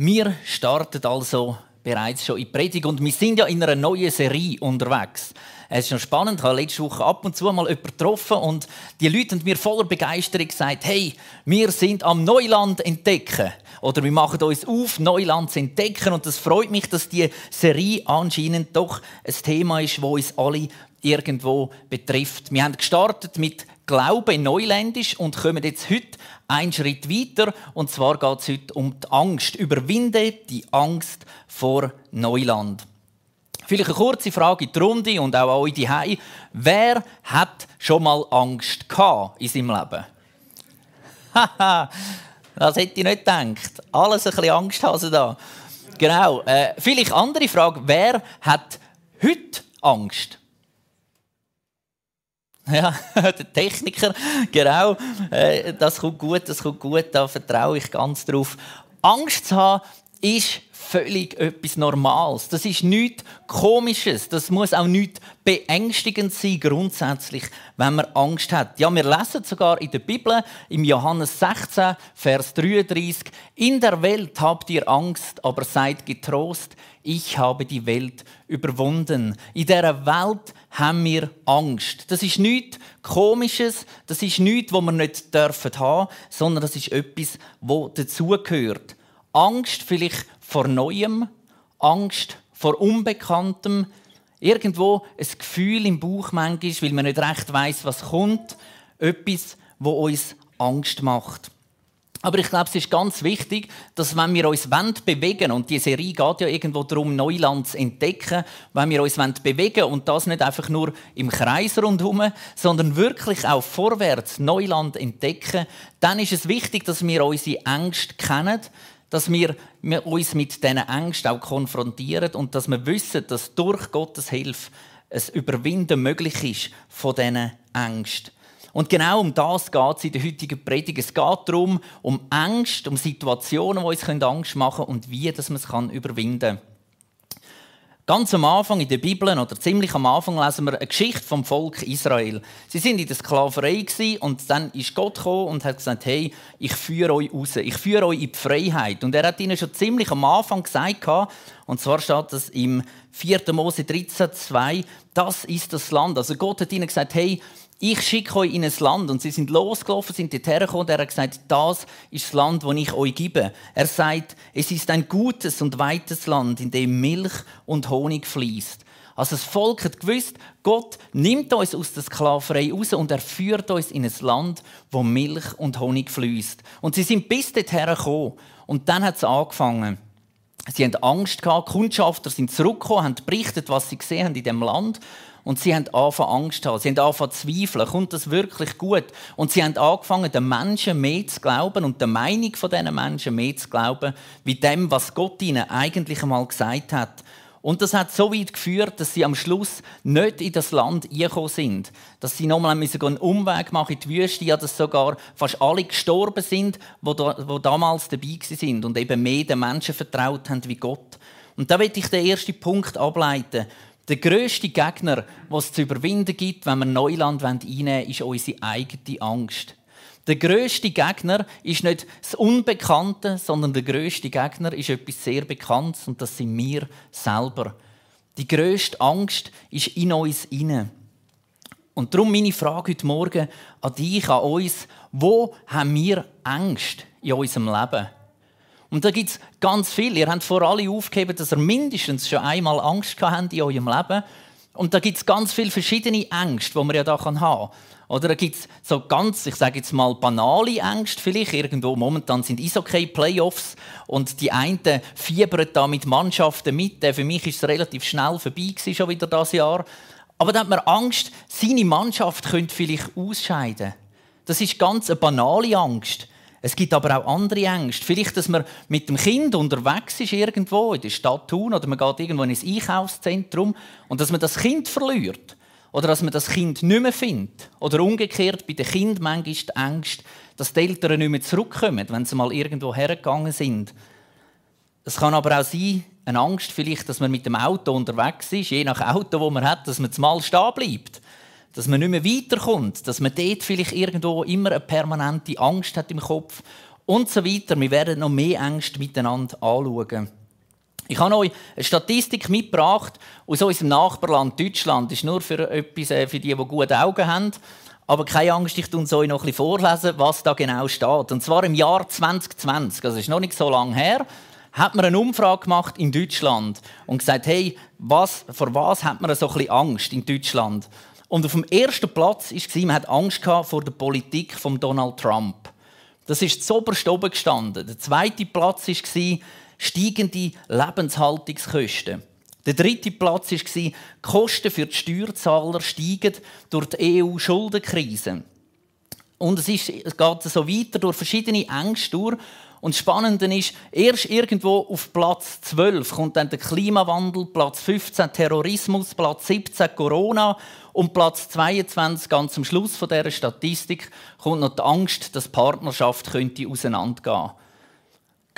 Wir starten also bereits schon in die Predigt und wir sind ja in einer neuen Serie unterwegs. Es ist noch spannend, ich habe letzte Woche ab und zu mal jemanden getroffen und die Leute haben mir voller Begeisterung gesagt, hey, wir sind am Neuland entdecken. Oder wir machen uns auf, Neuland zu entdecken. Und das freut mich, dass die Serie anscheinend doch ein Thema ist, das uns alle irgendwo betrifft. Wir haben gestartet mit Glaube Neuländisch und kommen jetzt heute einen Schritt weiter. Und zwar geht es heute um die Angst. Überwinde die Angst vor Neuland. Vielleicht eine kurze Frage in die Runde und auch an euch die Wer hat schon mal Angst gehabt in seinem Leben? Haha, das hätte ich nicht gedacht. Alles ein bisschen Angsthase da. Genau. Äh, vielleicht andere Frage. Wer hat heute Angst? Ja, der Techniker, genau. Äh, das kommt gut, das kommt gut, da vertraue ich ganz drauf. Angst zu haben ist völlig etwas Normales. Das ist nichts Komisches. Das muss auch nichts beängstigend sein, grundsätzlich, wenn man Angst hat. Ja, wir lesen sogar in der Bibel, im Johannes 16, Vers 33, In der Welt habt ihr Angst, aber seid getrost, ich habe die Welt überwunden. In dieser Welt haben wir Angst. Das ist nichts Komisches, das ist nichts, was wir nicht dürfen haben, sondern das ist etwas, das dazugehört. Angst vielleicht vor Neuem, Angst vor Unbekanntem, irgendwo ein Gefühl im Bauch manchmal, weil man nicht recht weiß, was kommt, etwas, wo uns Angst macht. Aber ich glaube, es ist ganz wichtig, dass wenn wir uns bewegen und die Serie geht ja irgendwo darum, Neuland zu entdecken, wenn wir uns bewegen und das nicht einfach nur im Kreis rundherum, sondern wirklich auch vorwärts Neuland entdecken, dann ist es wichtig, dass wir unsere Ängste kennen, dass wir, uns mit diesen Ängsten auch konfrontieren und dass wir wissen, dass durch Gottes Hilfe es Überwinden möglich ist von diesen Ängsten. Und genau um das geht es in der heutigen Predigt. Es geht darum, um Ängste, um Situationen, die uns Angst machen können und wie dass man es überwinden kann. Ganz am Anfang in der Bibel, oder ziemlich am Anfang, lesen wir eine Geschichte vom Volk Israel. Sie sind in der Sklaverei und dann ist Gott gekommen und hat gesagt, hey, ich führe euch raus, ich führe euch in die Freiheit. Und er hat ihnen schon ziemlich am Anfang gesagt, und zwar steht das im 4. Mose 13, 2, das ist das Land. Also Gott hat ihnen gesagt, hey, ich schicke euch in ein Land. Und sie sind losgelaufen, sind dorthin gekommen und er hat gesagt, das ist das Land, das ich euch gebe. Er sagt, es ist ein gutes und weites Land, in dem Milch und Honig fließt. Also das Volk hat gewusst, Gott nimmt uns aus der Sklaverei raus und er führt uns in ein Land, wo Milch und Honig fließt. Und sie sind bis dorthin gekommen. Und dann hat es angefangen. Sie haben Angst gehabt, Kundschafter sind zurückgekommen, haben berichtet, was sie gesehen haben in dem Land. Und sie haben angefangen Angst zu haben. Sie haben angefangen zu zweifeln. Kommt das wirklich gut? Und sie haben angefangen, den Menschen mehr zu glauben und der Meinung von diesen Menschen mehr zu glauben, wie dem, was Gott ihnen eigentlich einmal gesagt hat. Und das hat so weit geführt, dass sie am Schluss nicht in das Land gekommen sind. Dass sie nochmal einen Umweg machen in die Wüste, ja, dass sogar fast alle gestorben sind, die, da, damals dabei sind und eben mehr den Menschen vertraut haben wie Gott. Und da will ich den ersten Punkt ableiten. Der grösste Gegner, den es zu überwinden gibt, wenn wir Neuland einnehmen wollen, ist unsere eigene Angst. Der grösste Gegner ist nicht das Unbekannte, sondern der grösste Gegner ist etwas sehr Bekanntes und das sind wir selber. Die grösste Angst ist in uns inne. Und darum meine Frage heute Morgen an dich, an uns: Wo haben wir Angst in unserem Leben? Und da gibt es ganz viel. Ihr habt vor alle aufgegeben, dass ihr mindestens schon einmal Angst habt in eurem Leben. Und da gibt es ganz viele verschiedene Ängste, die man ja da haben kann. Oder da gibt es so ganz, ich sage jetzt mal, banale Ängste vielleicht. Irgendwo momentan sind Eishockey-Playoffs und die einen fiebern da mit Mannschaften mit. Für mich ist es relativ schnell vorbei schon wieder das Jahr. Aber da hat man Angst, seine Mannschaft könnte vielleicht ausscheiden. Das ist ganz eine banale Angst. Es gibt aber auch andere Ängste. Vielleicht, dass man mit dem Kind unterwegs ist irgendwo in der Stadt Thun oder man geht irgendwo in ein Einkaufszentrum und dass man das Kind verliert oder dass man das Kind nicht mehr findet oder umgekehrt bei den Kindern manchmal die Angst, dass die Eltern nicht mehr zurückkommen, wenn sie mal irgendwo hergegangen sind. Es kann aber auch sein, eine Angst vielleicht, dass man mit dem Auto unterwegs ist, je nach Auto, wo man hat, dass man mal stehen bleibt dass man nicht mehr weiterkommt, dass man dort vielleicht irgendwo immer eine permanente Angst hat im Kopf und so weiter. Wir werden noch mehr Ängste miteinander anschauen. Ich habe euch eine Statistik mitgebracht aus unserem Nachbarland Deutschland. Das ist nur für etwas äh, für die, die gute Augen haben. Aber keine Angst, ich tue euch noch ein bisschen vorlesen, was da genau steht. Und zwar im Jahr 2020, also ist noch nicht so lange her, hat man eine Umfrage gemacht in Deutschland und gesagt, hey, was, vor was hat man so ein bisschen Angst in Deutschland? Und auf dem ersten Platz war, man hat Angst vor der Politik von Donald Trump. Das ist zoberst oben gestanden. Der zweite Platz war steigende Lebenshaltungskosten. Der dritte Platz war, die Kosten für die Steuerzahler steigen durch die EU-Schuldenkrise. Und es, ist, es geht so weiter durch verschiedene Ängste durch. Und das Spannende ist, erst irgendwo auf Platz 12 kommt dann der Klimawandel, Platz 15 Terrorismus, Platz 17 Corona und Platz 22, ganz am Schluss von dieser Statistik, kommt noch die Angst, dass die Partnerschaft könnte auseinandergehen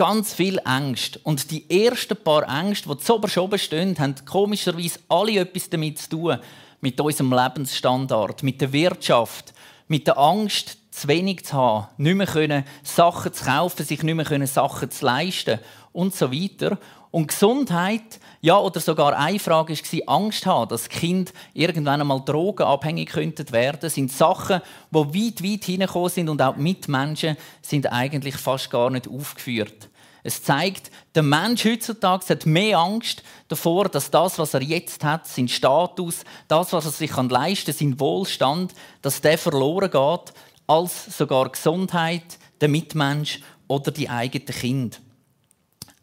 ganz viel Angst. Und die ersten paar Ängste, die zu oben stehen, haben komischerweise alle etwas damit zu tun. Mit unserem Lebensstandard, mit der Wirtschaft, mit der Angst, zu wenig zu haben, nicht mehr können, Sachen zu kaufen, sich nicht mehr können, Sachen zu leisten und so weiter. Und Gesundheit, ja, oder sogar eine Frage war, Angst haben, dass Kind irgendwann einmal drogenabhängig könnten werden, sind Sachen, die weit, weit hineingekommen sind und auch Mitmenschen sind eigentlich fast gar nicht aufgeführt. Es zeigt, der Mensch heutzutage hat mehr Angst davor, dass das, was er jetzt hat, sein Status, das, was er sich leisten kann, sein Wohlstand, dass der verloren geht, als sogar Gesundheit, der Mitmensch oder die eigenen Kinder.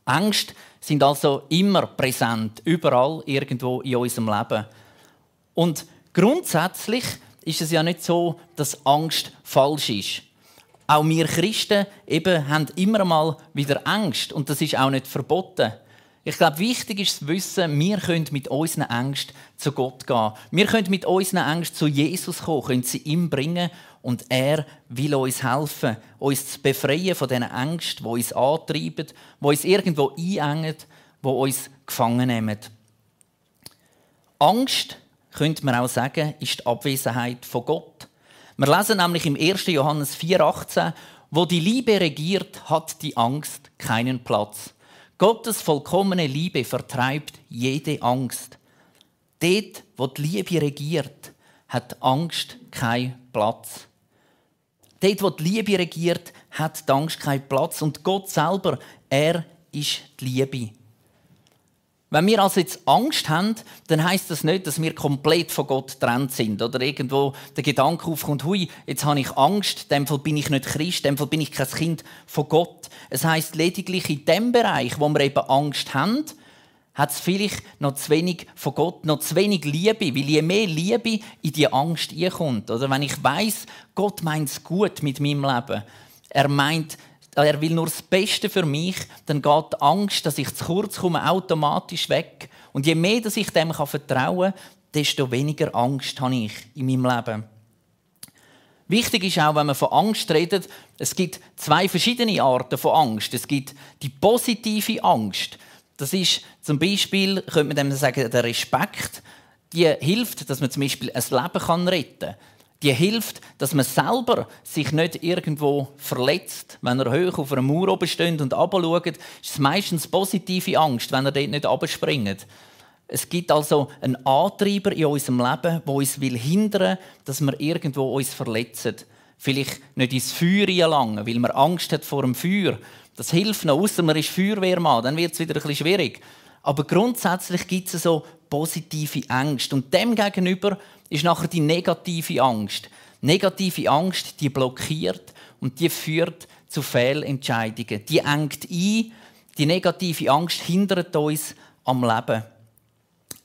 Ängste sind also immer präsent, überall irgendwo in unserem Leben. Und grundsätzlich ist es ja nicht so, dass Angst falsch ist. Auch wir Christen eben haben immer mal wieder Angst und das ist auch nicht verboten. Ich glaube, wichtig ist zu wissen, wir können mit unseren Ängsten zu Gott gehen. Wir können mit unseren Ängsten zu Jesus kommen, können sie ihm bringen und er will uns helfen, uns zu befreien von diesen Ängsten, die uns antreiben, die uns irgendwo einengen, die uns gefangen nehmen. Angst, könnte man auch sagen, ist die Abwesenheit von Gott. Wir lesen nämlich im 1. Johannes 4,18, wo die Liebe regiert, hat die Angst keinen Platz. Gottes vollkommene Liebe vertreibt jede Angst. Dort, wo die Liebe regiert, hat Angst keinen Platz. Dort, wo die Liebe regiert, hat die Angst keinen Platz. Und Gott selber, er ist die Liebe. Wenn wir also jetzt Angst haben, dann heißt das nicht, dass wir komplett von Gott getrennt sind oder? Irgendwo der Gedanke aufkommt, hui, jetzt habe ich Angst, in dem Fall bin ich nicht Christ, in dem Fall bin ich kein Kind von Gott. Es heißt lediglich in dem Bereich, wo wir eben Angst haben, hat es vielleicht noch zu wenig von Gott, noch zu wenig Liebe, weil je mehr Liebe in die Angst kommt, oder? Wenn ich weiß, Gott meint es gut mit meinem Leben, er meint er will nur das Beste für mich, dann geht die Angst, dass ich zu kurz komme, automatisch weg. Und je mehr dass ich dem vertrauen kann, desto weniger Angst habe ich in meinem Leben. Wichtig ist auch, wenn man von Angst redet, es gibt zwei verschiedene Arten von Angst. Es gibt die positive Angst. Das ist zum Beispiel, könnte man dem sagen, der Respekt. Die hilft, dass man zum Beispiel ein Leben retten kann die hilft, dass man selber sich nicht irgendwo verletzt. Wenn er hoch auf einer Mauer oben steht und runterschaut, ist es meistens positive Angst, wenn er dort nicht runterspringt. Es gibt also einen Antreiber in unserem Leben, der uns will hindern dass wir irgendwo uns verletzen. Vielleicht nicht ins Feuer gelangen, weil man Angst hat vor dem Feuer. Das hilft noch, außer man ist Feuerwehrmann, dann wird es wieder ein bisschen schwierig. Aber grundsätzlich gibt es so positive Ängste. Und dem gegenüber ist nachher die negative Angst. Negative Angst, die blockiert und die führt zu Fehlentscheidungen. Die engt ein. Die negative Angst hindert uns am Leben.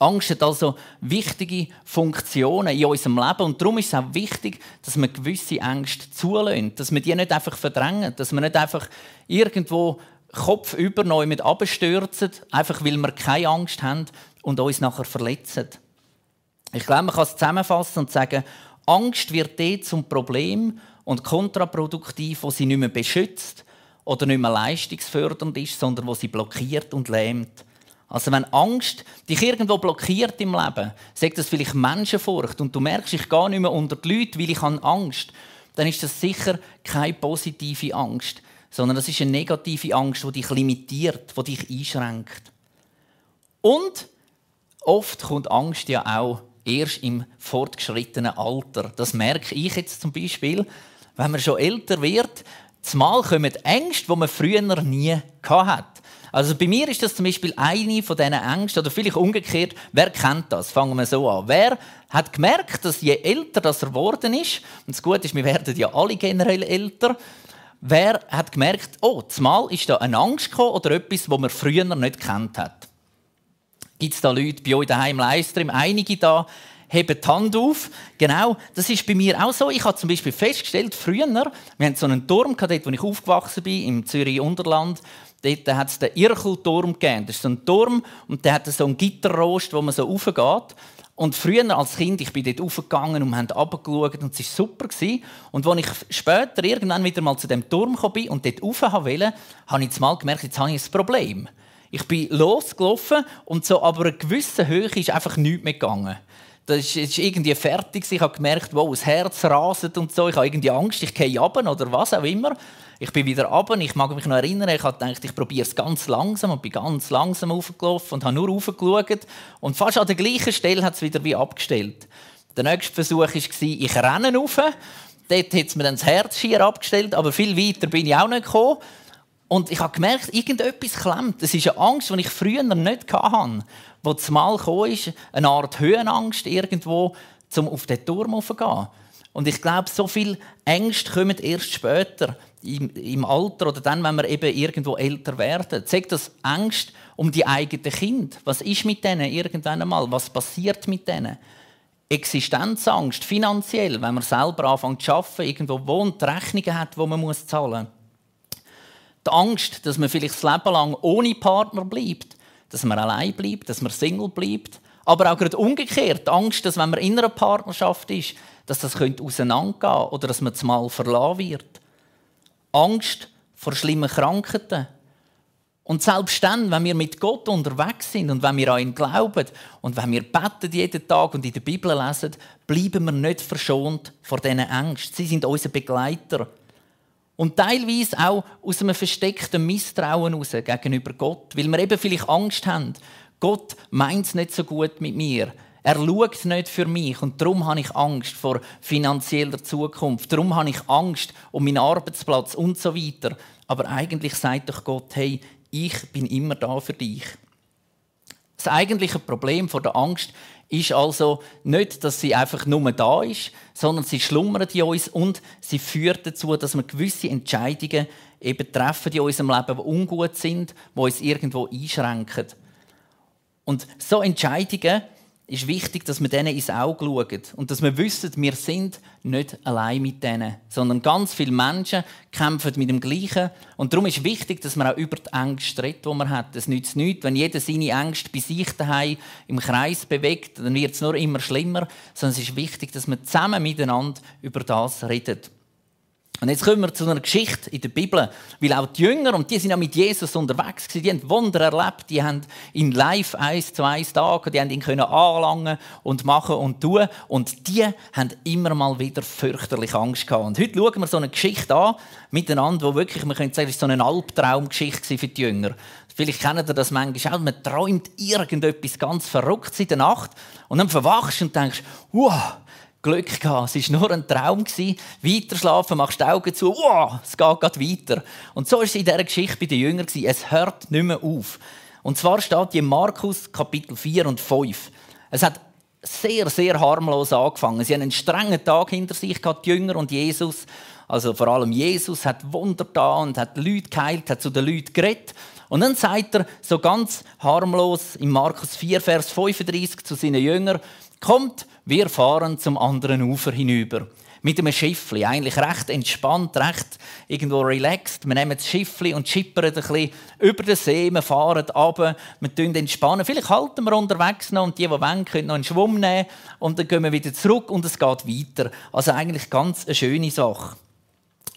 Angst hat also wichtige Funktionen in unserem Leben und darum ist es auch wichtig, dass man gewisse Ängste zulässt, dass man die nicht einfach verdrängen, dass man nicht einfach irgendwo Kopf über neu mit abstürzen, einfach weil wir keine Angst haben und uns nachher verletzen. Ich glaube, man kann es zusammenfassen und sagen, Angst wird dort zum Problem und kontraproduktiv, wo sie nicht mehr beschützt oder nicht mehr leistungsfördernd ist, sondern wo sie blockiert und lähmt. Also wenn Angst dich irgendwo blockiert im Leben, sagt das vielleicht Menschenfurcht und du merkst, ich gehe nicht mehr unter die Leute, weil ich habe Angst, dann ist das sicher keine positive Angst, sondern das ist eine negative Angst, die dich limitiert, die dich einschränkt. Und oft kommt Angst ja auch erst im fortgeschrittenen Alter. Das merke ich jetzt zum Beispiel, wenn man schon älter wird, zumal kommen Ängste, die man früher nie hatte. Also bei mir ist das zum Beispiel eine von diesen Ängsten, oder vielleicht umgekehrt, wer kennt das? Fangen wir so an. Wer hat gemerkt, dass je älter das er geworden ist, und das Gute ist, wir werden ja alle generell älter, wer hat gemerkt, oh, zumal ist da eine Angst gekommen oder etwas, was man früher nicht kennt hat? Gibt es da Leute bei euch daheim im Livestream? Einige da heben die Hand auf. Genau, das ist bei mir auch so. Ich habe zum Beispiel festgestellt, früher, wir hatten so einen Turm, dort, wo ich aufgewachsen bin, im Zürich-Unterland, dort hat es den Irchelturm gegeben. Das ist so ein Turm und der hat so einen Gitterrost, wo man so raufgeht. Und früher als Kind, ich bin dort raufgegangen und haben runtergeschaut und es war super. Und als ich später irgendwann wieder mal zu dem Turm bin und dort rauf wollte, habe ich mal gemerkt, jetzt habe ich ein Problem. Ich bin losgelaufen und so aber eine gewisse Höhe ist einfach nichts mehr gegangen. Das ist, irgendwie fertig. Ich habe gemerkt, wow, das Herz raset und so. Ich habe irgendwie Angst, ich gehe runter oder was auch immer. Ich bin wieder runter. Ich mag mich noch erinnern, ich habe gedacht, ich probiere es ganz langsam und bin ganz langsam aufgelaufen und habe nur raufgeschaut. Und fast an der gleichen Stelle hat es wieder wie abgestellt. Der nächste Versuch war, ich renne rauf. Dort hat es mir dann das Herz schier abgestellt, aber viel weiter bin ich auch nicht gekommen. Und ich habe gemerkt, irgendetwas klemmt. Das ist eine Angst, die ich früher nicht hatte. Wo zumal kam, ist eine Art Höhenangst irgendwo, um auf den Turm zu gehen. Und ich glaube, so viele Ängste kommen erst später im, im, Alter oder dann, wenn wir eben irgendwo älter werden. Zeigt das Angst um die eigenen Kinder. Was ist mit denen irgendwann einmal? Was passiert mit denen? Existenzangst, finanziell, wenn man selber anfängt zu arbeiten, irgendwo wohnt, Rechnungen hat, die man zahlen muss. Die Angst, dass man vielleicht das Leben lang ohne Partner bleibt, dass man allein bleibt, dass man Single bleibt. Aber auch gerade umgekehrt, Angst, dass wenn man in einer Partnerschaft ist, dass das auseinandergehen könnte oder dass man zumal verlassen wird. Angst vor schlimmen Krankheiten. Und selbst dann, wenn wir mit Gott unterwegs sind und wenn wir an ihn glauben und wenn wir beten jeden Tag und in der Bibel lesen, bleiben wir nicht verschont vor diesen Ängsten. Sie sind unser Begleiter. Und teilweise auch aus einem versteckten Misstrauen heraus gegenüber Gott, weil wir eben vielleicht Angst haben. Gott meint es nicht so gut mit mir. Er schaut nicht für mich und darum habe ich Angst vor finanzieller Zukunft. Darum habe ich Angst um meinen Arbeitsplatz und so weiter. Aber eigentlich sagt doch Gott, hey, ich bin immer da für dich. Das eigentliche Problem von der Angst ist also nicht, dass sie einfach nur da ist, sondern sie schlummert in uns und sie führt dazu, dass wir gewisse Entscheidungen eben treffen in unserem Leben, die ungut sind, die uns irgendwo einschränken. Und so Entscheidungen ist wichtig, dass wir denen ins Auge schauen und dass wir wissen, wir sind nicht allein mit denen, sondern ganz viele Menschen kämpfen mit dem Gleichen. Und darum ist wichtig, dass man auch über die Ängste redet, die man hat. Es nützt nichts, wenn jeder seine Ängste bei sich daheim im Kreis bewegt, dann wird es nur immer schlimmer, sondern es ist wichtig, dass man zusammen miteinander über das redet. Und jetzt kommen wir zu einer Geschichte in der Bibel, weil auch die Jünger, und die sind ja mit Jesus unterwegs die haben Wunder erlebt, die haben ihn live eins zu eins Tage, die haben ihn anlangen und machen und tun, und die haben immer mal wieder fürchterlich Angst gehabt. Und heute schauen wir so eine Geschichte an, miteinander, wo wirklich, man könnte sagen, ist so eine Albtraumgeschichte für die Jünger. Vielleicht kennt ihr das manchmal auch. Man träumt irgendetwas ganz Verrücktes in der Nacht und dann verwachst und denkst, wow, Glück gehabt. Es war nur ein Traum. Weiter schlafen, machst die Augen zu, wow, es geht gerade weiter. Und so ist es in dieser Geschichte bei den Jüngern. Es hört nicht mehr auf. Und zwar steht hier Markus Kapitel 4 und 5. Es hat sehr, sehr harmlos angefangen. Sie haben einen strengen Tag hinter sich gehabt, die Jünger und Jesus. Also vor allem Jesus hat Wunder da und hat Leute geheilt, hat zu den Leuten geredet. Und dann sagt er so ganz harmlos in Markus 4, Vers 35 zu seinen Jüngern, kommt, wir fahren zum anderen Ufer hinüber. Mit einem Schiffli, eigentlich recht entspannt, recht irgendwo relaxed. Wir nehmen das Schiffli und schippern ein bisschen über den See, wir fahren runter, wir tun entspannen. Vielleicht halten wir unterwegs noch und die, die wollen, können noch einen Schwumm nehmen und dann gehen wir wieder zurück und es geht weiter. Also eigentlich ganz eine schöne Sache.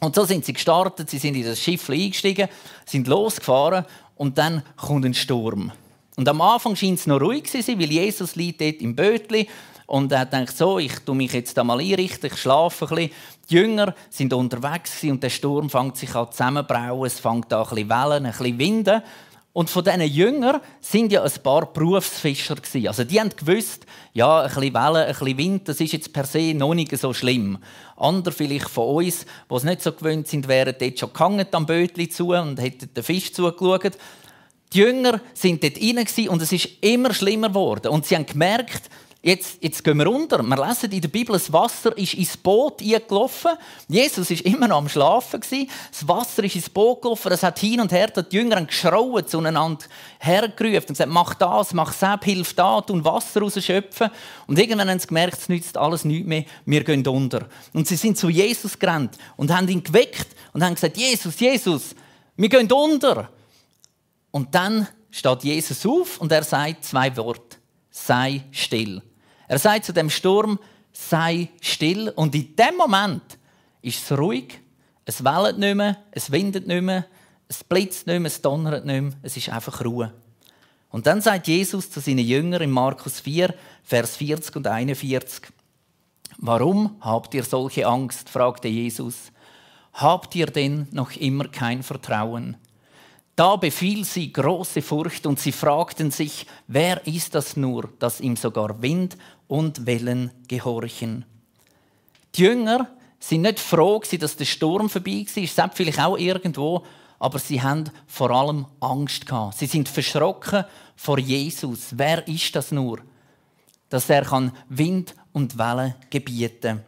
Und so sind sie gestartet, sie sind in das Schiffli eingestiegen, sind losgefahren und dann kommt ein Sturm. Und am Anfang scheint es noch ruhig zu sein, weil Jesus liegt dort im Bötli Und er denkt so, ich tue mich jetzt mal einrichten, ich schlafe ein bisschen. Die Jünger sind unterwegs und der Sturm fängt sich an zusammenbrauen, es fängt an ein bisschen Wellen, ein bisschen Winden. Und von diesen Jüngern sind ja ein paar Berufsfischer. Also die haben gewusst, ja, ein bisschen Wellen, ein bisschen Wind, das ist jetzt per se noch nicht so schlimm. Andere vielleicht von uns, die es nicht so gewöhnt sind, wären dort schon gehangen am Bötli zu und hätten den Fisch zugeschaut. Die Jünger sind dort rein und es ist immer schlimmer geworden. Und sie haben gemerkt, Jetzt, jetzt gehen wir runter. Wir lesen in der Bibel, das Wasser ist ins Boot eingelaufen. Jesus ist immer noch am Schlafen. Das Wasser ist ins Boot gelaufen. Es hat hin und her, die Jünger haben geschrauen, zueinander hergerufen und gesagt, mach das, mach das, hilf da, tun Wasser rausschöpfen. Und irgendwann haben sie gemerkt, es nützt alles nichts mehr, wir gehen unter. Und sie sind zu Jesus gerannt und haben ihn geweckt und haben gesagt, Jesus, Jesus, wir gehen unter. Und dann steht Jesus auf und er sagt zwei Worte. Sei still. Er sagt zu dem Sturm, sei still. Und in dem Moment ist es ruhig. Es wellt nicht mehr, es windet nicht mehr, es blitzt nicht mehr, es donnert nicht mehr. Es ist einfach Ruhe. Und dann sagt Jesus zu seinen Jüngern in Markus 4, Vers 40 und 41, Warum habt ihr solche Angst? fragte Jesus. Habt ihr denn noch immer kein Vertrauen? Da befiel sie große Furcht und sie fragten sich, wer ist das nur, dass ihm sogar Wind und Wellen gehorchen? Die Jünger sind nicht froh, dass der Sturm vorbei war, ist vielleicht auch irgendwo, aber sie haben vor allem Angst gehabt. Sie sind verschrocken vor Jesus. Wer ist das nur, dass er kann Wind und Wellen gebieten?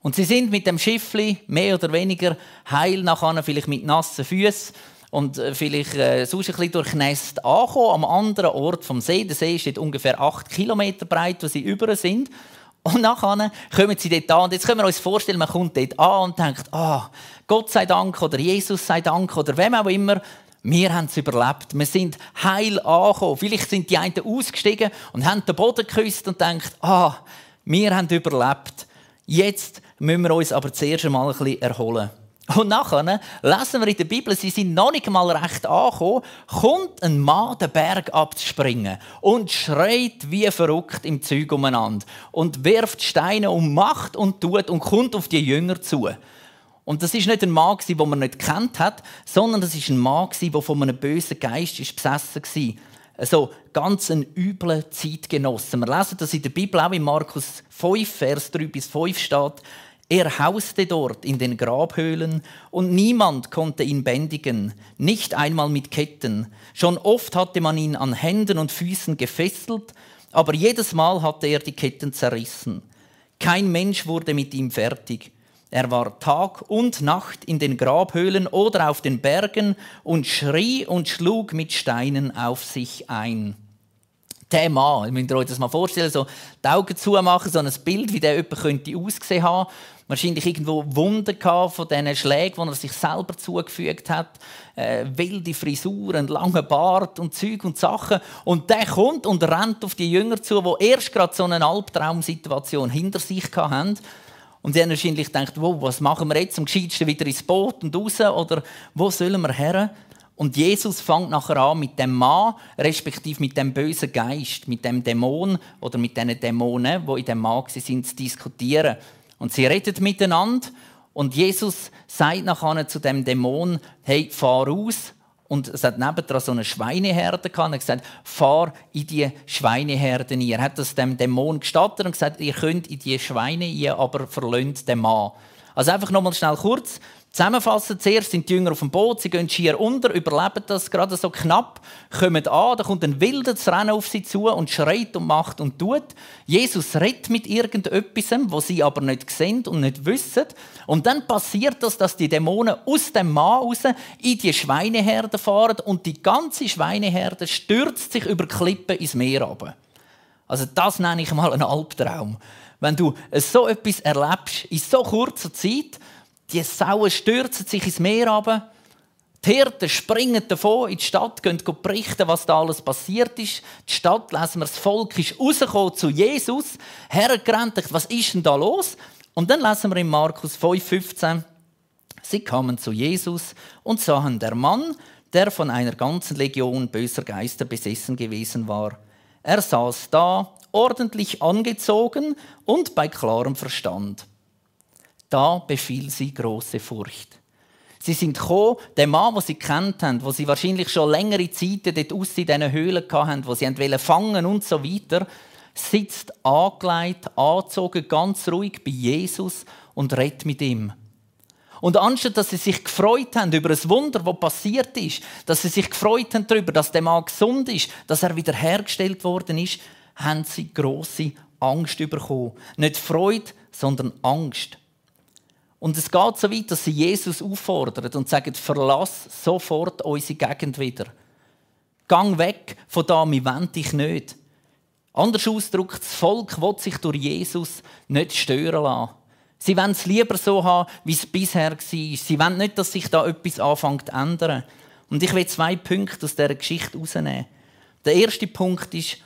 Und sie sind mit dem Schiffli mehr oder weniger heil nachher, vielleicht mit nassen Füßen und äh, vielleicht äh, sonst ein bisschen durchnässt ankommen, am anderen Ort vom See. Der See ist ungefähr 8 Kilometer breit, wo sie über sind. Und nachher kommen sie dort an. Und jetzt können wir uns vorstellen, man kommt dort an und denkt, ah, Gott sei Dank oder Jesus sei Dank oder wem auch immer, wir haben es überlebt. Wir sind heil angekommen. Vielleicht sind die einen ausgestiegen und haben den Boden geküsst und denkt, ah, wir haben überlebt. Jetzt müssen wir uns aber zuerst einmal ein bisschen erholen. Und nachher lesen wir in der Bibel, sie sind noch nicht mal recht angekommen, kommt ein Mann den Berg abzuspringen und schreit wie verrückt im Zeug umeinander und wirft Steine und macht und tut und kommt auf die Jünger zu. Und das ist nicht ein Mann, den man nicht kennt hat, sondern das ist ein Mann, der von einem bösen Geist besessen war. Also ganz ein übler Zeitgenosse. Wir lesen das in der Bibel auch in Markus 5, Vers 3 bis 5 steht. Er hauste dort in den Grabhöhlen und niemand konnte ihn bändigen, nicht einmal mit Ketten. Schon oft hatte man ihn an Händen und Füßen gefesselt, aber jedes Mal hatte er die Ketten zerrissen. Kein Mensch wurde mit ihm fertig. Er war Tag und Nacht in den Grabhöhlen oder auf den Bergen und schrie und schlug mit Steinen auf sich ein der Mann, müsst euch das mal vorstellen, so die Augen zumachen, so ein Bild, wie der jemand könnte aussehen haben. Wahrscheinlich irgendwo Wunden von diesen Schlägen, die er sich selber zugefügt hat. Äh, wilde Frisuren, lange Bart und Zeug und Sachen. Und der kommt und rennt auf die Jünger zu, die erst gerade so eine Albtraumsituation hinter sich hatten. Und sie haben wahrscheinlich gedacht, wow, was machen wir jetzt? Am gescheitsten wieder ins Boot und raus? Oder wo sollen wir her? Und Jesus fängt nachher an mit dem Mann, respektive mit dem bösen Geist, mit dem Dämon oder mit den Dämonen, die in dem Mann sind, zu diskutieren. Und sie reden miteinander und Jesus sagt nachher zu dem Dämon, hey, fahr raus. Und es hat nebendran so eine Schweineherde gehabt. Er hat gesagt, fahr in die Schweineherde Er hat das dem Dämon gestattet und gesagt, ihr könnt in die Schweine rein, aber verlöhnt den Mann. Also einfach nochmal schnell kurz. Zusammenfassend, zuerst sind die Jünger auf dem Boot, sie gehen schier unter, überleben das gerade so knapp, kommen an, da kommt ein wildes Rennen auf sie zu und schreit und macht und tut. Jesus redet mit irgendetwas, wo sie aber nicht sehen und nicht wissen. Und dann passiert das, dass die Dämonen aus dem Mann raus in die Schweineherde fahren und die ganze Schweineherde stürzt sich über Klippen ins Meer runter. Also das nenne ich mal einen Albtraum. Wenn du so etwas erlebst, in so kurzer Zeit, die Sauen stürzen sich ins Meer runter. Die Hirten springen davon in die Stadt, gehen berichten, was da alles passiert ist. Die Stadt, lesen wir, das Volk ist rausgekommen zu Jesus, hergerannt, was ist denn da los? Und dann lesen wir in Markus 5,15, sie kamen zu Jesus und sahen der Mann, der von einer ganzen Legion böser Geister besessen gewesen war. Er saß da, ordentlich angezogen und bei klarem Verstand. Da befiel sie große Furcht. Sie sind gekommen, der Mann, den sie kennt haben, wo sie wahrscheinlich schon längere Zeit dort aus in diesen Höhlen hatten, wo sie wollen fangen und so weiter, sitzt angelegt, angezogen, ganz ruhig bei Jesus und redet mit ihm. Und anstatt dass sie sich gefreut haben über ein Wunder, das passiert ist, dass sie sich gefreut haben darüber, dass der Mann gesund ist, dass er wieder hergestellt worden ist, haben sie große Angst bekommen. Nicht Freude, sondern Angst. Und es geht so weit, dass sie Jesus auffordern und sagen, verlass sofort unsere Gegend wieder. Gang weg von da, wir wollen dich nicht. Anders ausgedrückt, das Volk will sich durch Jesus nicht stören lassen. Sie wollen es lieber so haben, wie es bisher war. Sie wollen nicht, dass sich da etwas anfängt zu ändern. Und ich will zwei Punkte aus dieser Geschichte herausnehmen. Der erste Punkt ist,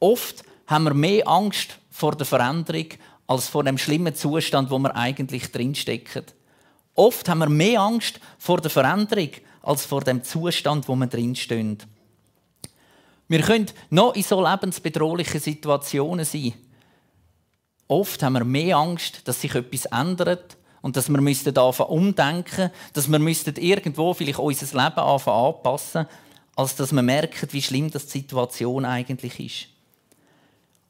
oft haben wir mehr Angst vor der Veränderung als vor dem schlimmen Zustand, wo wir eigentlich drinstecken. Oft haben wir mehr Angst vor der Veränderung als vor dem Zustand, wo wir drinstehen. Wir können noch in so lebensbedrohlichen Situationen sein. Oft haben wir mehr Angst, dass sich etwas ändert und dass wir müssten umdenken, dass wir irgendwo vielleicht unser Leben anpassen, als dass wir merken, wie schlimm die Situation eigentlich ist.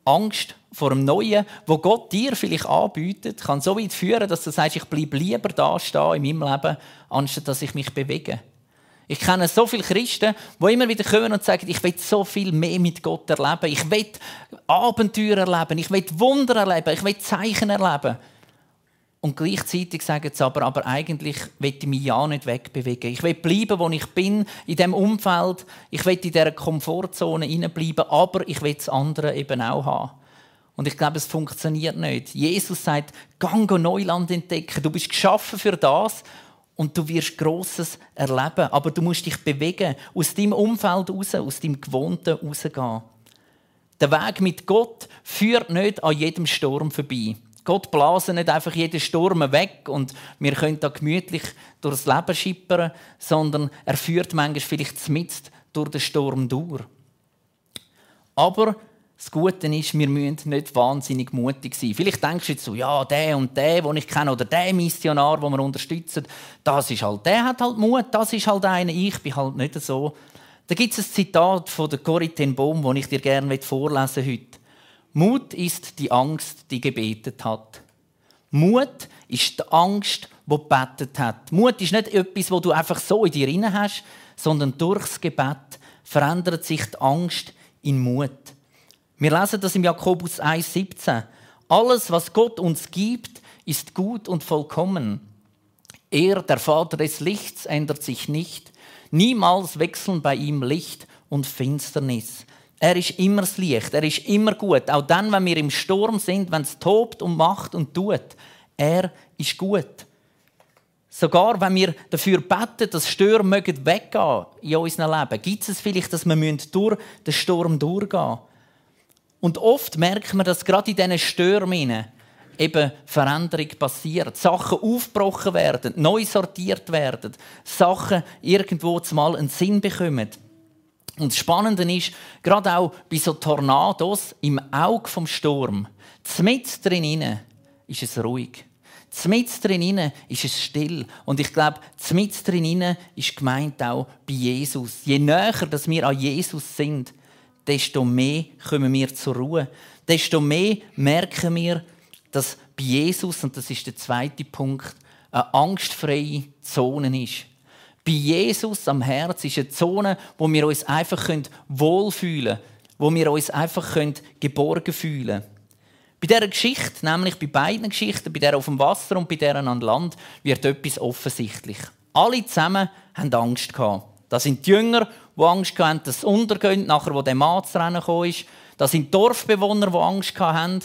Angst vor dem Neuen, wo Gott dir vielleicht anbietet, kann so weit führen, dass du sagst, ich bleibe lieber da stehen in meinem Leben, anstatt dass ich mich bewege. Ich kenne so viele Christen, die immer wieder kommen und sagen, ich will so viel mehr mit Gott erleben. Ich will Abenteuer erleben. Ich will Wunder erleben. Ich will Zeichen erleben. Und gleichzeitig sagen sie aber, aber eigentlich will ich mich ja nicht wegbewegen. Ich will bleiben, wo ich bin, in dem Umfeld. Ich will in dieser Komfortzone bleiben, aber ich will das andere eben auch haben. Und ich glaube, es funktioniert nicht. Jesus sagt, gang Neuland entdecken. Du bist geschaffen für das und du wirst Grosses erleben. Aber du musst dich bewegen, aus deinem Umfeld raus, aus deinem Gewohnten rausgehen. Der Weg mit Gott führt nicht an jedem Sturm vorbei. Gott blase nicht einfach jeden Sturm weg und wir können da gemütlich durchs Leben schippern, sondern er führt manchmal vielleicht mit durch den Sturm durch. Aber das Gute ist, wir müssen nicht wahnsinnig mutig sein. Vielleicht denkst du jetzt so, ja, der und der, den ich kenne, oder der Missionar, den wir unterstützen, das ist halt, der hat halt Mut, das ist halt einer, ich bin halt nicht so. Da gibt es ein Zitat von der Boom, das ich dir gerne vorlesen heute. Mut ist die Angst, die gebetet hat. Mut ist die Angst, die gebetet hat. Mut ist nicht etwas, wo du einfach so in dir inne hast, sondern durchs Gebet verändert sich die Angst in Mut. Wir lesen das im Jakobus 1,17. Alles, was Gott uns gibt, ist gut und vollkommen. Er, der Vater des Lichts, ändert sich nicht. Niemals wechseln bei ihm Licht und Finsternis. Er ist immer das Licht, er ist immer gut. Auch dann, wenn wir im Sturm sind, wenn es tobt und macht und tut. Er ist gut. Sogar wenn wir dafür beten, dass Stürme weggehen in unserem Leben, gibt es vielleicht, dass wir durch den Sturm durchgehen müssen. Und oft merken wir, dass gerade in diesen Stürmen eben Veränderung passiert. Sachen aufgebrochen werden, neu sortiert werden, Sachen irgendwo mal einen Sinn bekommen. Und das Spannende ist, gerade auch bei so Tornados im Auge vom Sturm, mit drin ist es ruhig. Mit drin ist es still. Und ich glaube, mit drin ist gemeint auch bei Jesus. Je näher dass wir an Jesus sind, desto mehr kommen wir zur Ruhe. Desto mehr merken wir, dass bei Jesus, und das ist der zweite Punkt, eine angstfreie Zone ist. Bei Jesus am Herz ist eine Zone, wo wir uns einfach wohlfühlen können, wo wir uns einfach geborgen fühlen können. Bei dieser Geschichte, nämlich bei beiden Geschichten, bei der auf dem Wasser und bei der an Land, wird etwas offensichtlich. Alle zusammen haben Angst gehabt. Das sind die Jünger, die Angst hatten, dass sie untergehen, nachher, wo der Mann zu rennen ist. Das sind Dorfbewohner, die Angst hatten.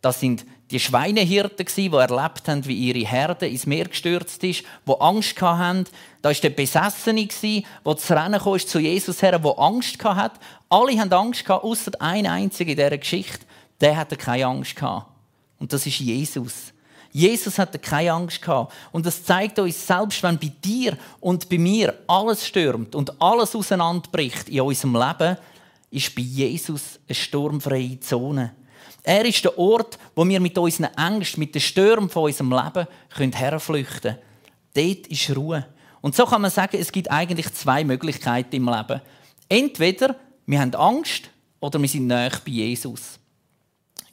Das sind die Schweinehirten, die erlebt haben, wie ihre Herde ins Meer gestürzt ist, die Angst hatten. Da war der Besessene, der zu rennen kam, zu Jesus her, der Angst hatte. Alle hatten Angst, außer ein einziger in dieser Geschichte. Der hatte keine Angst. Und das ist Jesus. Jesus hatte keine Angst gehabt. Und das zeigt uns, selbst wenn bei dir und bei mir alles stürmt und alles auseinanderbricht in unserem Leben, ist bei Jesus eine sturmfreie Zone. Er ist der Ort, wo wir mit unseren Ängsten, mit den Stürmen von unserem Leben herflüchten können. Dort ist Ruhe. Und so kann man sagen, es gibt eigentlich zwei Möglichkeiten im Leben. Entweder wir haben Angst oder wir sind näher bei Jesus.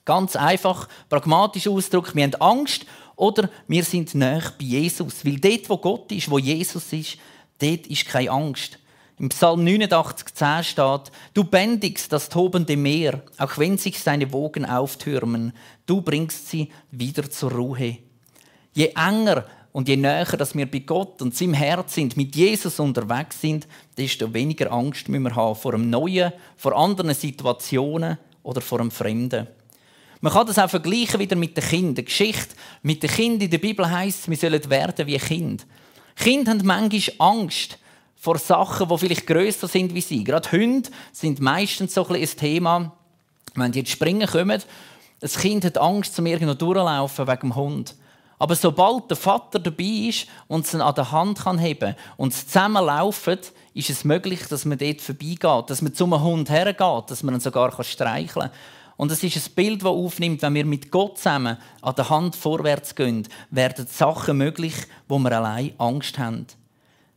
Ganz einfach, pragmatisch Ausdruck, wir haben Angst oder wir sind näher bei Jesus. Weil dort, wo Gott ist, wo Jesus ist, dort ist keine Angst. Im Psalm 89,10 steht, du bändigst das tobende Meer, auch wenn sich seine Wogen auftürmen, du bringst sie wieder zur Ruhe. Je enger und je näher dass wir bei Gott und seinem Herz sind, mit Jesus unterwegs sind, desto weniger Angst müssen wir haben vor einem Neuen, vor anderen Situationen oder vor einem Fremden. Man kann das auch vergleichen wieder mit den Kindern. Die Geschichte mit den Kindern in der Bibel heißt, wir sollen werden wie Kind. Kinder haben manchmal Angst vor Sachen, die vielleicht grösser sind wie sie. Gerade Hunde sind meistens so ein, ein Thema. Wenn die jetzt springen kommen, das Kind hat Angst, zum irgendwo durchlaufen wegen dem Hund. Aber sobald der Vater dabei ist und es an der Hand kann heben und sie zusammen laufen, ist es möglich, dass man dort vorbeigeht, dass man zum Hund hergeht, dass man ihn sogar streicheln kann. Und es ist ein Bild, das aufnimmt, wenn wir mit Gott zusammen an der Hand vorwärts gehen, werden Sachen möglich, wo wir allein Angst haben.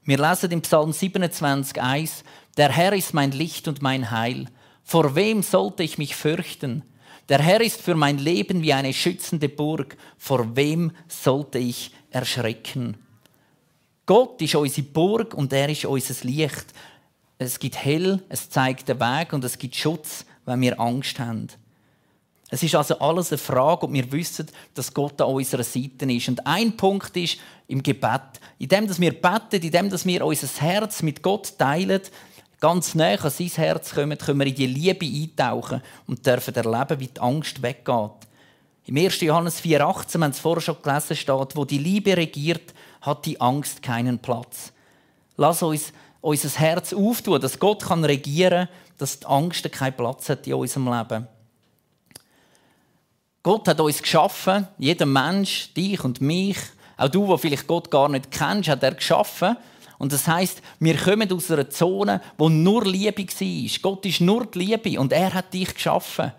Wir lesen im Psalm 27, 1, Der Herr ist mein Licht und mein Heil. Vor wem sollte ich mich fürchten? Der Herr ist für mein Leben wie eine schützende Burg. Vor wem sollte ich erschrecken? Gott ist unsere Burg und er ist unser Licht. Es gibt Hell, es zeigt den Weg und es gibt Schutz, wenn wir Angst haben. Es ist also alles eine Frage und wir wissen, dass Gott an unserer Seite ist. Und ein Punkt ist im Gebet. In dem, dass wir beten, in dem, dass wir unser Herz mit Gott teilen, ganz näher an sein Herz kommen, können wir in die Liebe eintauchen und dürfen erleben, wie die Angst weggeht. Im 1. Johannes 4,18, wenn es vorher schon gelesen steht, wo die Liebe regiert, hat die Angst keinen Platz. Lass uns unser Herz auftun, dass Gott regieren kann, dass die Angst keinen Platz hat in unserem Leben. Gott hat uns geschaffen, jeder Mensch, dich und mich, auch du, wo vielleicht Gott gar nicht kennst, hat er geschaffen. Und das heißt, wir kommen aus einer Zone, wo nur Liebe war. Gott ist nur die Liebe und er hat dich geschaffen.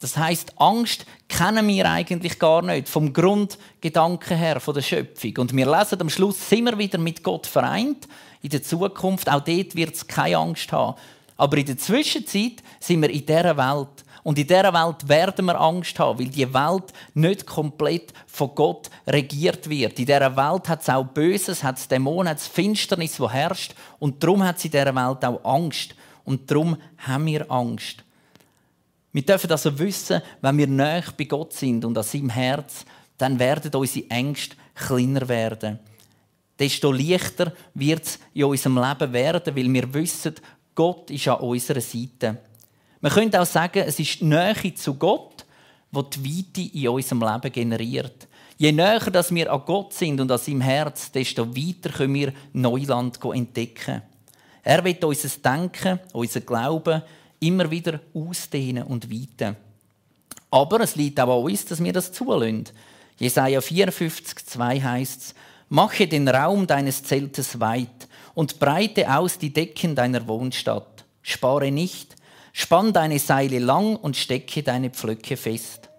Das heißt, Angst kennen wir eigentlich gar nicht vom Grundgedanken her von der Schöpfung. Und wir lesen am Schluss sind wir wieder mit Gott vereint. In der Zukunft auch dort wird es keine Angst haben. Aber in der Zwischenzeit sind wir in dieser Welt und in dieser Welt werden wir Angst haben, weil die Welt nicht komplett von Gott regiert wird. In dieser Welt hat es auch Böses, hat es Dämonen, hat es Finsternis, die herrscht. Und darum hat es in dieser Welt auch Angst. Und darum haben wir Angst. Wir dürfen also wissen, wenn wir näher bei Gott sind und an seinem Herz, dann werden unsere Ängste kleiner werden. Desto leichter wird es in unserem Leben werden, weil wir wissen, Gott ist an unserer Seite. Man könnte auch sagen, es ist die Nähe zu Gott, die die Weite in unserem Leben generiert. Je näher dass wir an Gott sind und an seinem Herz, desto weiter können wir Neuland entdecken. Er wird unser Denken, unser Glauben immer wieder ausdehnen und weiten. Aber es liegt auch an uns, dass wir das zulassen. Jesaja 54, 2 heißt es, Mache den Raum deines Zeltes weit und breite aus die Decken deiner Wohnstadt. Spare nicht, Spann deine Seile lang und stecke deine Pflöcke fest.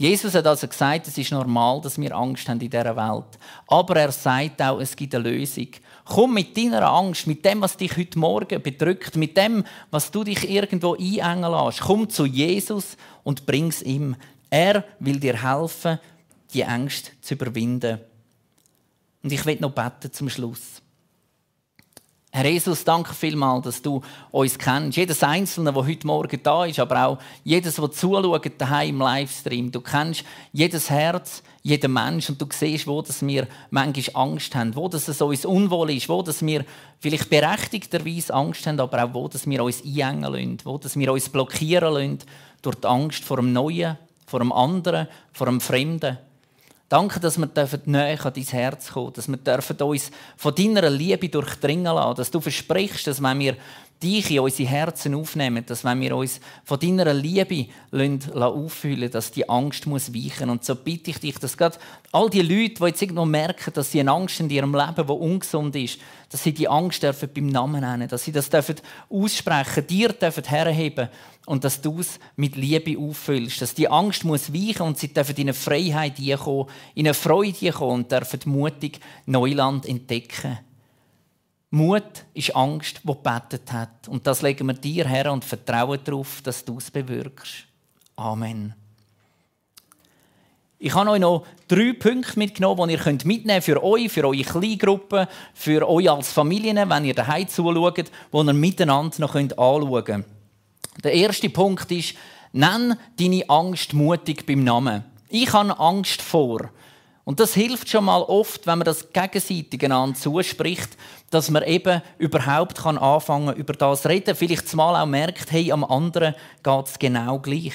Jesus hat also gesagt, es ist normal, dass wir Angst haben in dieser Welt. Aber er sagt auch, es gibt eine Lösung. Komm mit deiner Angst, mit dem, was dich heute Morgen bedrückt, mit dem, was du dich irgendwo einengen lässt. Komm zu Jesus und bring es ihm. Er will dir helfen, die Angst zu überwinden. Und ich will noch beten zum Schluss. Herr Jesus, danke vielmals, dass du uns kennst. Jedes Einzelne, der heute Morgen da ist, aber auch jedes, der zuschaut daheim im Livestream. Du kennst jedes Herz, jeden Mensch und du siehst, wo dass wir manchmal Angst haben, wo dass es uns unwohl ist, wo dass wir vielleicht berechtigterweise Angst haben, aber auch wo dass wir uns einengen lassen, wo dass wir uns blockieren lassen durch die Angst vor dem Neuen, vor dem anderen, vor dem Fremden. Danke, dass wir näher an dein Herz kommen dass wir uns von deiner Liebe durchdringen lassen, dass du versprichst, dass wenn wir dich in unsere Herzen aufnehmen, dass wenn wir uns von deiner Liebe auffüllen dass die Angst muss weichen Und so bitte ich dich, dass gerade all die Leute, die jetzt irgendwo merken, dass sie eine Angst in ihrem Leben, die ungesund ist, dass sie die Angst dürfen beim Namen nennen, dass sie das dürfen aussprechen, dir dürfen herheben und dass du es mit Liebe auffüllst, dass die Angst muss weichen und sie dürfen in eine Freiheit kommen, in eine Freude kommen und dürfen mutig Neuland entdecken. Mut ist Angst, die gebetet hat. Und das legen wir dir her und vertrauen darauf, dass du es bewirkst. Amen. Ich habe euch noch drei Punkte mitgenommen, die ihr mitnehmen könnt für euch, für eure Kleingruppen, für euch als Familien, wenn ihr daheim zuschaut, die ihr miteinander noch anschauen könnt. Der erste Punkt ist, nenn deine Angst mutig beim Namen. Ich habe Angst vor. Und das hilft schon mal oft, wenn man das gegenseitig einander zuspricht, dass man eben überhaupt kann anfangen über das reden, vielleicht mal auch merkt, hey, am anderen geht es genau gleich.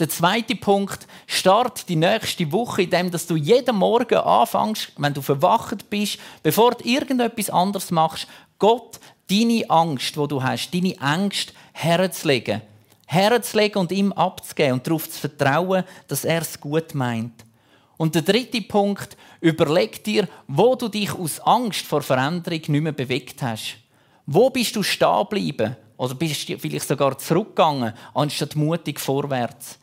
Der zweite Punkt, start die nächste Woche, indem dass du jeden Morgen anfängst, wenn du verwacht bist, bevor du irgendetwas anderes machst, Gott deine Angst, wo du hast, deine Angst herzulegen, herzulegen und ihm abzugeben und darauf zu vertrauen, dass er es gut meint. Und der dritte Punkt, überleg dir, wo du dich aus Angst vor Veränderung nicht mehr bewegt hast. Wo bist du stehen geblieben? Oder bist du vielleicht sogar zurückgegangen, anstatt mutig vorwärts?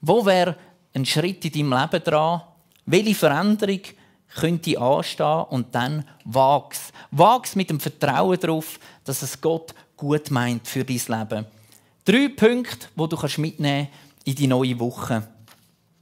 Wo wäre ein Schritt in deinem Leben dran? Welche Veränderung könnte anstehen? Und dann wachs. Wachs mit dem Vertrauen darauf, dass es Gott gut meint für dein Leben. Drei Punkte, die du mitnehmen kannst in die neue Woche.